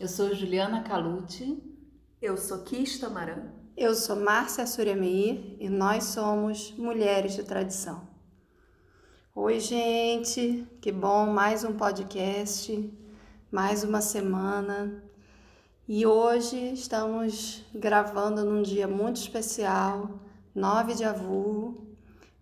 Eu sou Juliana Calucci. Eu sou Kista Maran. Eu sou Márcia Suryameir e nós somos Mulheres de Tradição. Oi, gente, que bom, mais um podcast, mais uma semana. E hoje estamos gravando num dia muito especial, 9 de avu,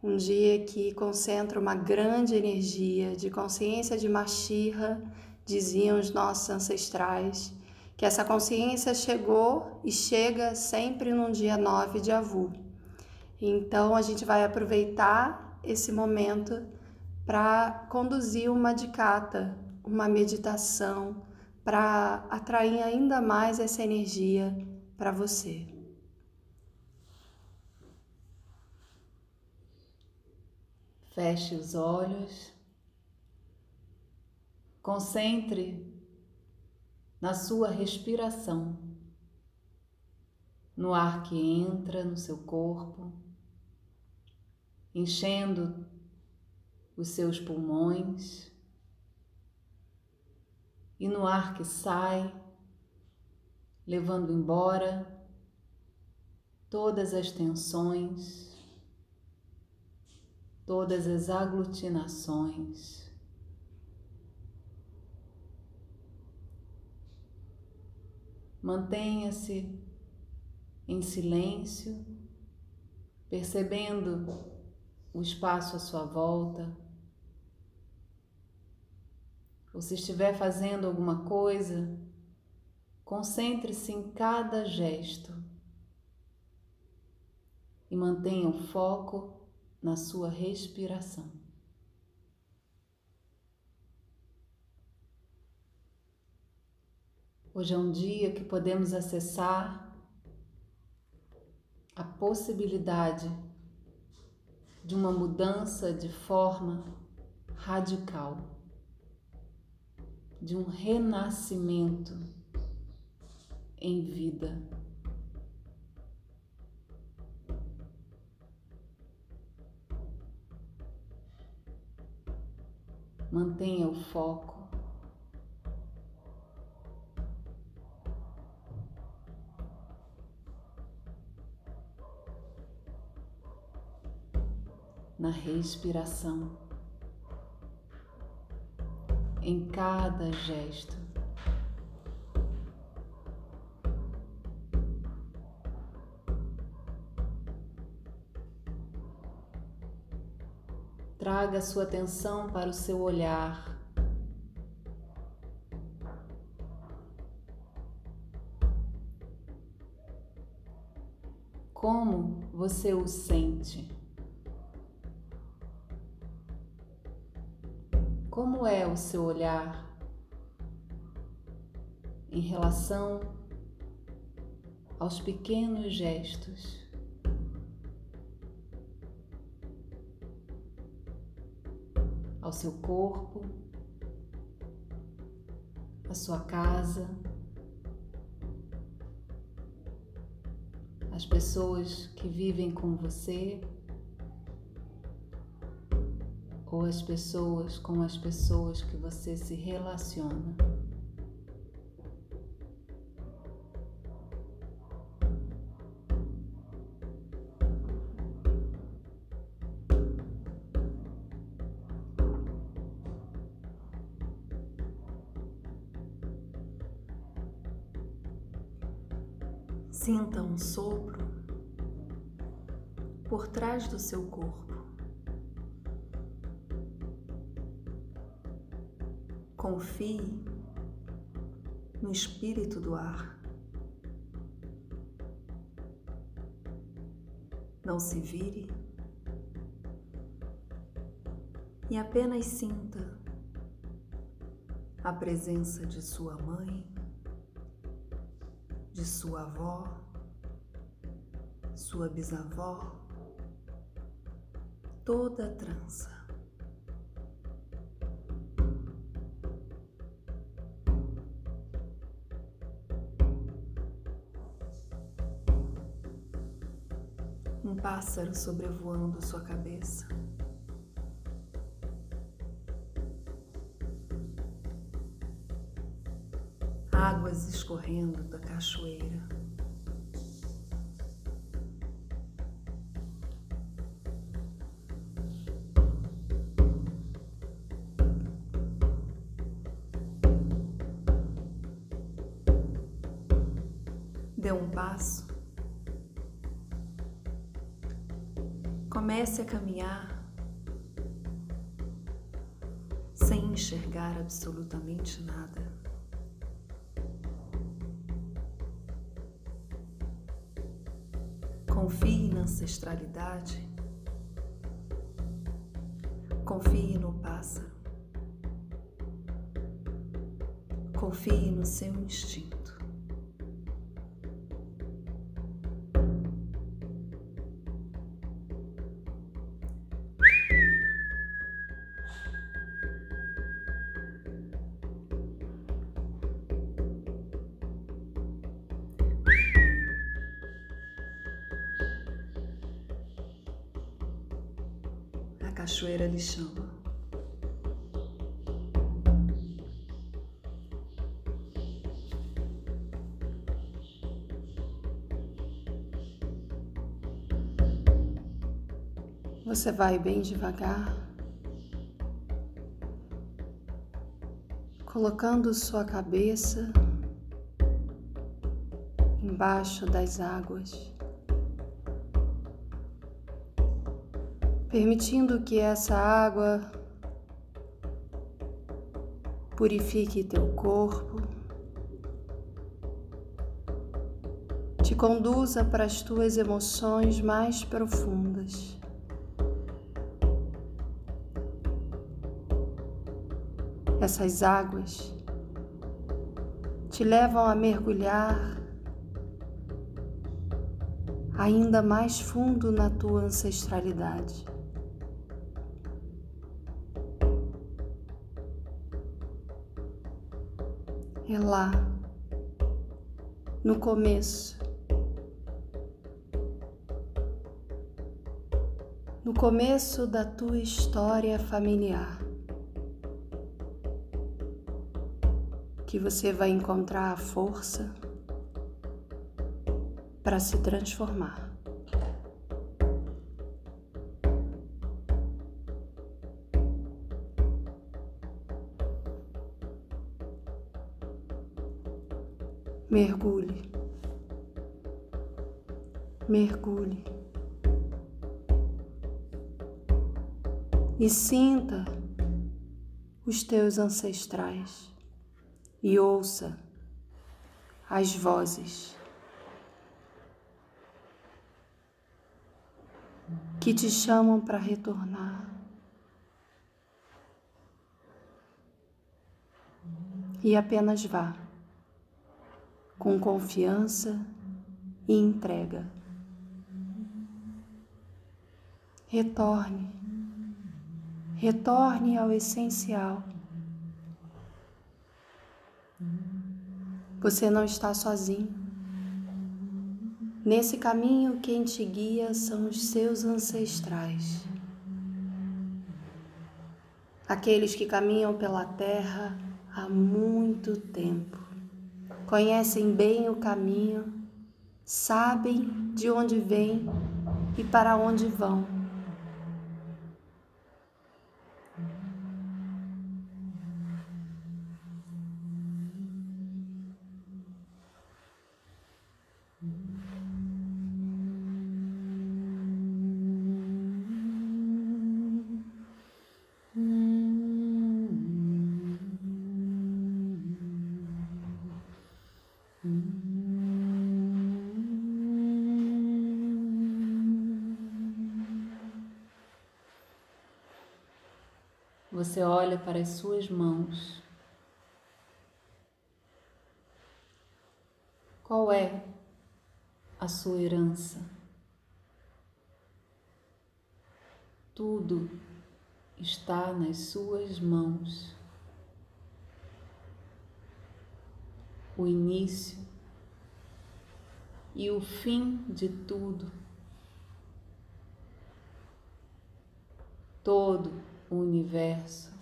um dia que concentra uma grande energia de consciência de Mashirra diziam os nossos ancestrais, que essa consciência chegou e chega sempre num dia 9 de Avu. Então a gente vai aproveitar esse momento para conduzir uma dicata, uma meditação, para atrair ainda mais essa energia para você. Feche os olhos. Concentre na sua respiração, no ar que entra no seu corpo, enchendo os seus pulmões, e no ar que sai, levando embora todas as tensões, todas as aglutinações. Mantenha-se em silêncio, percebendo o espaço à sua volta. Ou se estiver fazendo alguma coisa, concentre-se em cada gesto e mantenha o foco na sua respiração. Hoje é um dia que podemos acessar a possibilidade de uma mudança de forma radical, de um renascimento em vida. Mantenha o foco na respiração, em cada gesto. Traga sua atenção para o seu olhar. Como você o sente? Como é o seu olhar em relação aos pequenos gestos? Ao seu corpo, à sua casa, às pessoas que vivem com você ou as pessoas com as pessoas que você se relaciona. Sinta um sopro por trás do seu corpo. Confie no espírito do ar. Não se vire e apenas sinta a presença de sua mãe, de sua avó, sua bisavó, toda a trança. Pássaro sobrevoando sua cabeça. águas escorrendo da cachoeira. Absolutamente nada. Confie na ancestralidade. Confie no pássaro. Confie no seu instinto. Cachoeira lhe chama. Você vai bem devagar, colocando sua cabeça embaixo das águas. Permitindo que essa água purifique teu corpo, te conduza para as tuas emoções mais profundas. Essas águas te levam a mergulhar ainda mais fundo na tua ancestralidade. Lá, no começo. No começo da tua história familiar, que você vai encontrar a força para se transformar. Mergulhe, mergulhe. E sinta os teus ancestrais e ouça as vozes que te chamam para retornar. E apenas vá com confiança e entrega. Retorne, retorne ao essencial. Você não está sozinho. Nesse caminho, quem te guia são os seus ancestrais. Aqueles que caminham pela terra há muito tempo conhecem bem o caminho, sabem de onde vêm e para onde vão. Você olha para as suas mãos. Qual é a sua herança? Tudo está nas suas mãos. O início e o fim de tudo. Todo o universo.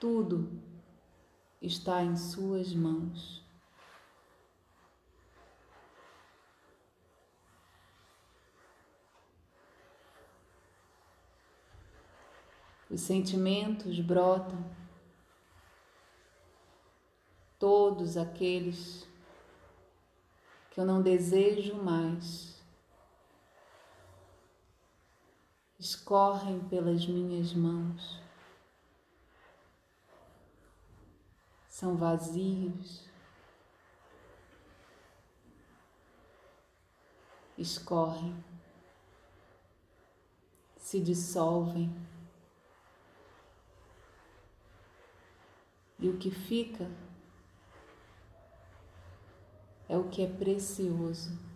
Tudo está em Suas mãos. Os sentimentos brotam, todos aqueles que eu não desejo mais. Escorrem pelas minhas mãos. São vazios. Escorrem, se dissolvem. E o que fica é o que é precioso.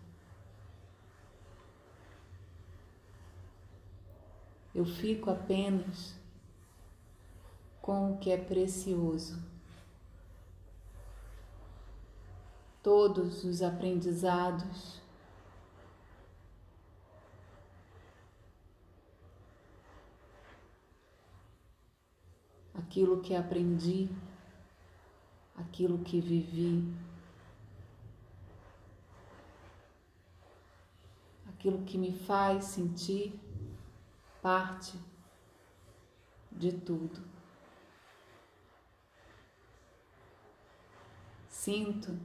Eu fico apenas com o que é precioso. Todos os aprendizados, aquilo que aprendi, aquilo que vivi. aquilo que me faz sentir parte de tudo. Sinto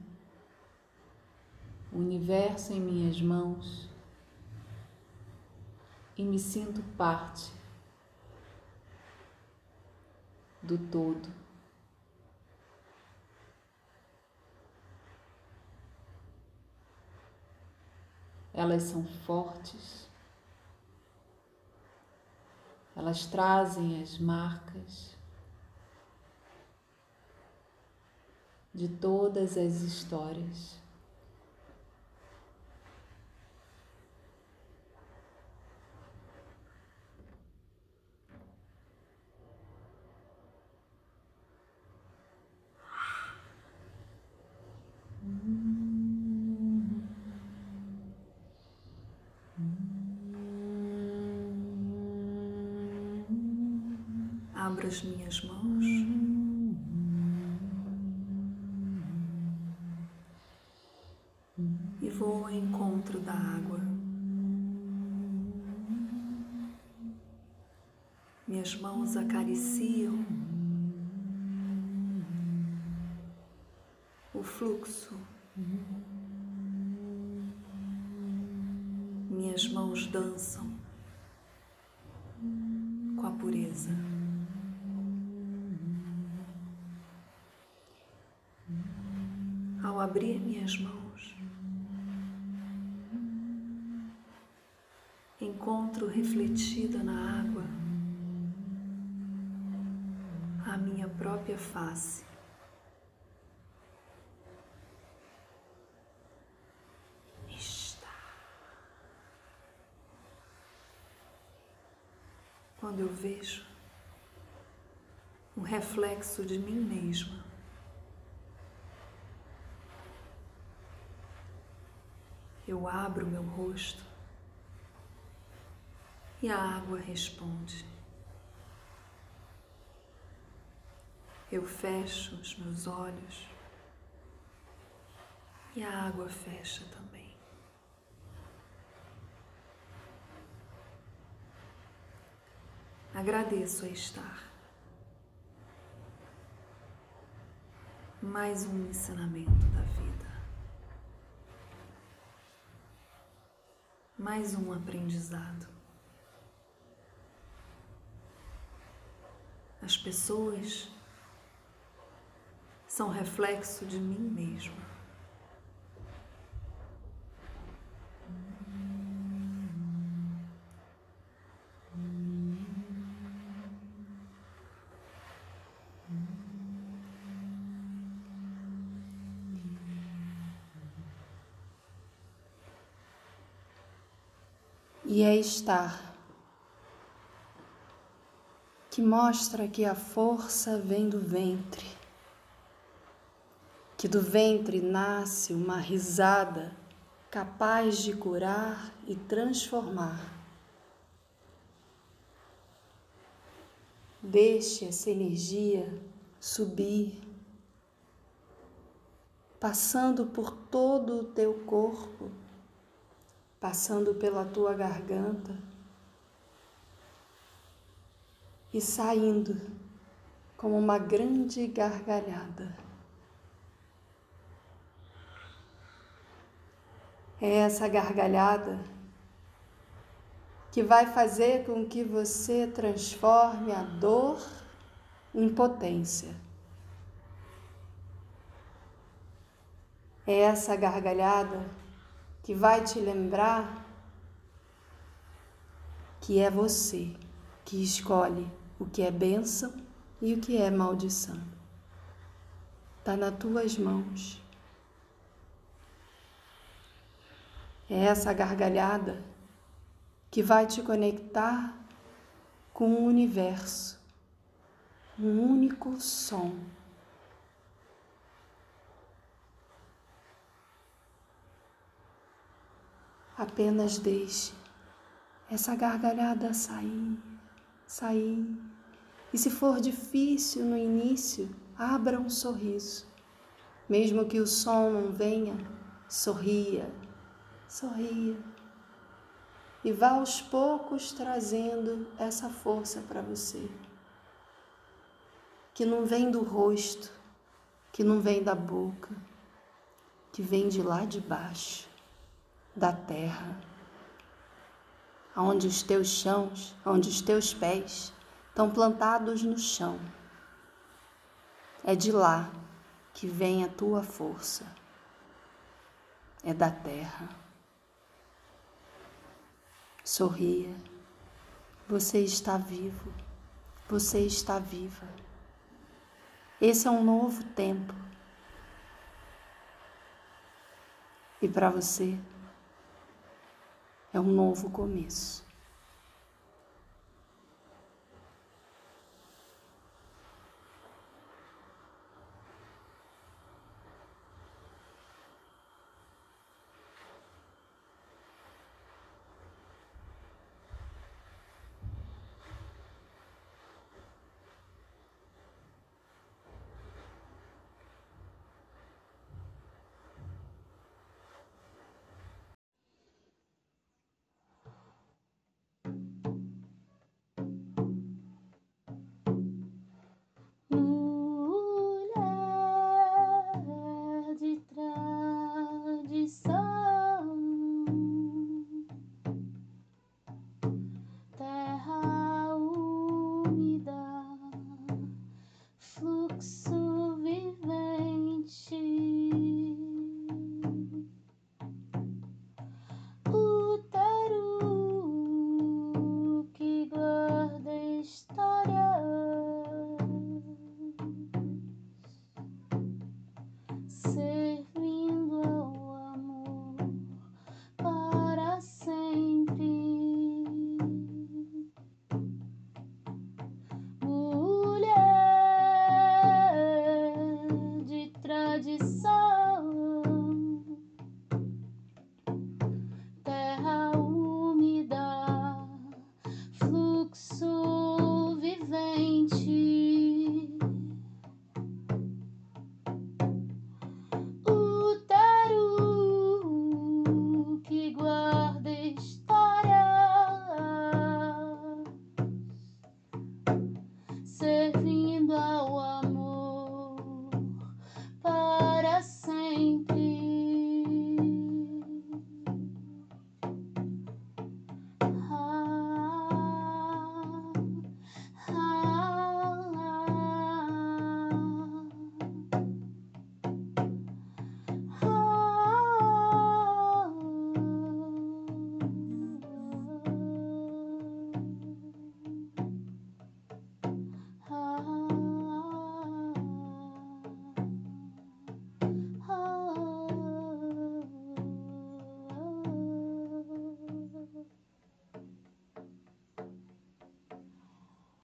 o universo em minhas mãos e me sinto parte do todo. elas são fortes, elas trazem as marcas de todas as histórias. Abro as minhas mãos. E vou ao encontro da água. Minhas mãos acariciam o fluxo. Minhas mãos dançam com a pureza. ao abrir minhas mãos, encontro refletida na água a minha própria face. Está. Quando eu vejo um reflexo de mim mesma. Eu abro meu rosto e a água responde. Eu fecho os meus olhos e a água fecha também. Agradeço a estar. Mais um ensinamento da vida. Mais um aprendizado. As pessoas são reflexo de mim mesma. E é estar, que mostra que a força vem do ventre, que do ventre nasce uma risada capaz de curar e transformar. Deixe essa energia subir, passando por todo o teu corpo, passando pela tua garganta e saindo como uma grande gargalhada. É essa gargalhada que vai fazer com que você transforme a dor em potência. É essa gargalhada que vai te lembrar que é você que escolhe o que é bênção e o que é maldição. Está nas tuas mãos. É essa gargalhada que vai te conectar com o universo, um único som. Apenas deixe essa gargalhada sair, sair. E se for difícil no início, abra um sorriso. Mesmo que o som não venha, sorria, sorria. E vá aos poucos trazendo essa força para você. Que não vem do rosto, que não vem da boca, que vem de lá de baixo, da terra, onde os teus chãos, onde os teus pés estão plantados no chão. É de lá que vem a tua força. É da terra. Sorria. Você está vivo. Você está viva. Esse é um novo tempo. E para você é um novo começo.